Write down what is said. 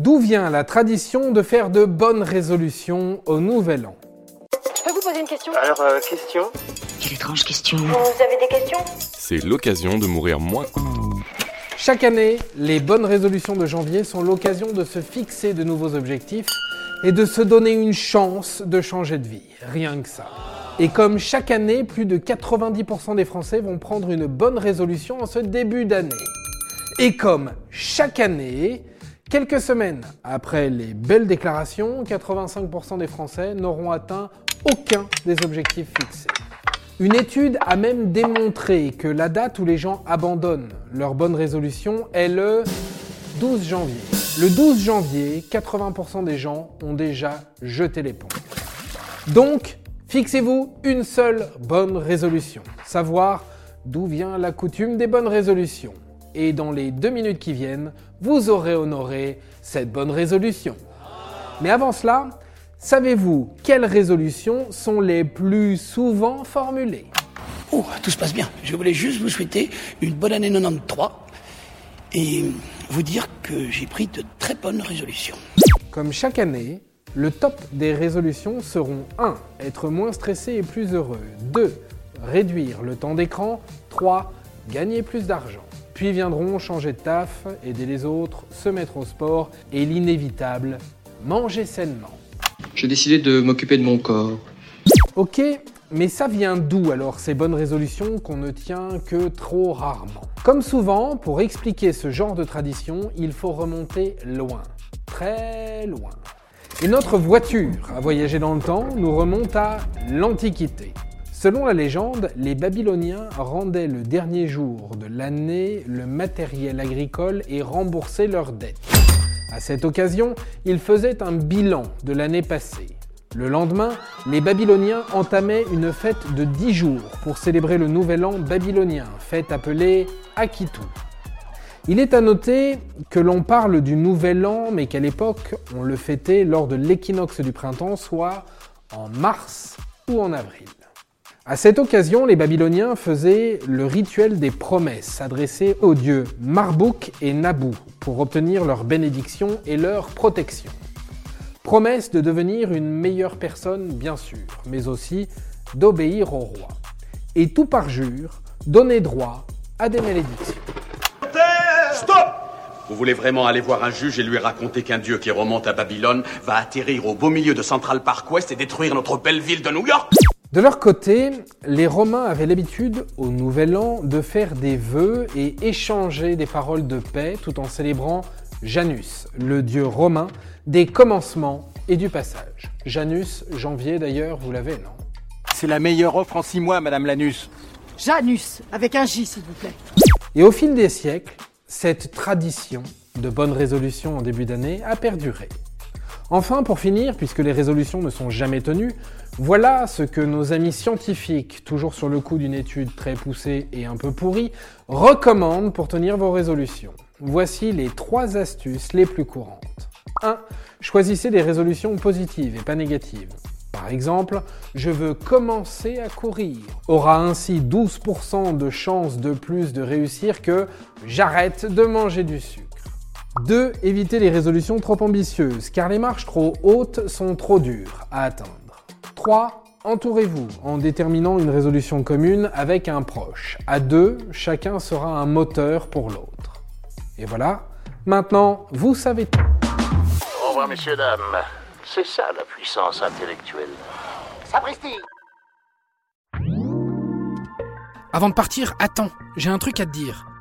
D'où vient la tradition de faire de bonnes résolutions au Nouvel An Je peux vous poser une question Alors, euh, question Quelle étrange question. Vous avez des questions C'est l'occasion de mourir moins. Chaque année, les bonnes résolutions de janvier sont l'occasion de se fixer de nouveaux objectifs et de se donner une chance de changer de vie. Rien que ça. Et comme chaque année, plus de 90% des Français vont prendre une bonne résolution en ce début d'année. Et comme chaque année, quelques semaines après les belles déclarations, 85% des Français n'auront atteint aucun des objectifs fixés. Une étude a même démontré que la date où les gens abandonnent leur bonne résolution est le 12 janvier. Le 12 janvier, 80% des gens ont déjà jeté l'éponge. Donc, fixez-vous une seule bonne résolution. Savoir d'où vient la coutume des bonnes résolutions. Et dans les deux minutes qui viennent, vous aurez honoré cette bonne résolution. Mais avant cela, savez-vous quelles résolutions sont les plus souvent formulées? Oh, tout se passe bien. Je voulais juste vous souhaiter une bonne année 93 et vous dire que j'ai pris de très bonnes résolutions. Comme chaque année, le top des résolutions seront 1. Être moins stressé et plus heureux. 2. Réduire le temps d'écran. 3. Gagner plus d'argent. Puis viendront changer de taf, aider les autres, se mettre au sport et l'inévitable, manger sainement. J'ai décidé de m'occuper de mon corps. Ok, mais ça vient d'où alors ces bonnes résolutions qu'on ne tient que trop rarement? Comme souvent, pour expliquer ce genre de tradition, il faut remonter loin, très loin. Et notre voiture à voyager dans le temps nous remonte à l'Antiquité. Selon la légende, les Babyloniens rendaient le dernier jour de l'année le matériel agricole et remboursaient leurs dettes. À cette occasion, ils faisaient un bilan de l'année passée. Le lendemain, les Babyloniens entamaient une fête de 10 jours pour célébrer le nouvel an babylonien, fête appelée Akitu. Il est à noter que l'on parle du nouvel an, mais qu'à l'époque, on le fêtait lors de l'équinoxe du printemps, soit en mars ou en avril. À cette occasion, les Babyloniens faisaient le rituel des promesses adressées aux dieux Marduk et Nabu pour obtenir leur bénédiction et leur protection. Promesse de devenir une meilleure personne, bien sûr, mais aussi d'obéir au roi. Et tout parjure donnait droit à des malédictions. Vous voulez vraiment aller voir un juge et lui raconter qu'un dieu qui remonte à Babylone va atterrir au beau milieu de Central Park West et détruire notre belle ville de New York? De leur côté, les Romains avaient l'habitude, au Nouvel An, de faire des vœux et échanger des paroles de paix tout en célébrant Janus, le dieu romain des commencements et du passage. Janus, janvier d'ailleurs, vous l'avez, non? C'est la meilleure offre en six mois, Madame Lanus. Janus, avec un J s'il vous plaît. Et au fil des siècles, cette tradition de bonnes résolutions en début d'année a perduré. Enfin, pour finir, puisque les résolutions ne sont jamais tenues, voilà ce que nos amis scientifiques, toujours sur le coup d'une étude très poussée et un peu pourrie, recommandent pour tenir vos résolutions. Voici les trois astuces les plus courantes. 1. Choisissez des résolutions positives et pas négatives. Par exemple, je veux commencer à courir aura ainsi 12% de chances de plus de réussir que j'arrête de manger du sucre. 2. Évitez les résolutions trop ambitieuses, car les marches trop hautes sont trop dures à atteindre. 3. Entourez-vous en déterminant une résolution commune avec un proche. À deux, chacun sera un moteur pour l'autre. Et voilà, maintenant vous savez tout. Au revoir, messieurs, dames. C'est ça la puissance intellectuelle. Sapristi Avant de partir, attends, j'ai un truc à te dire.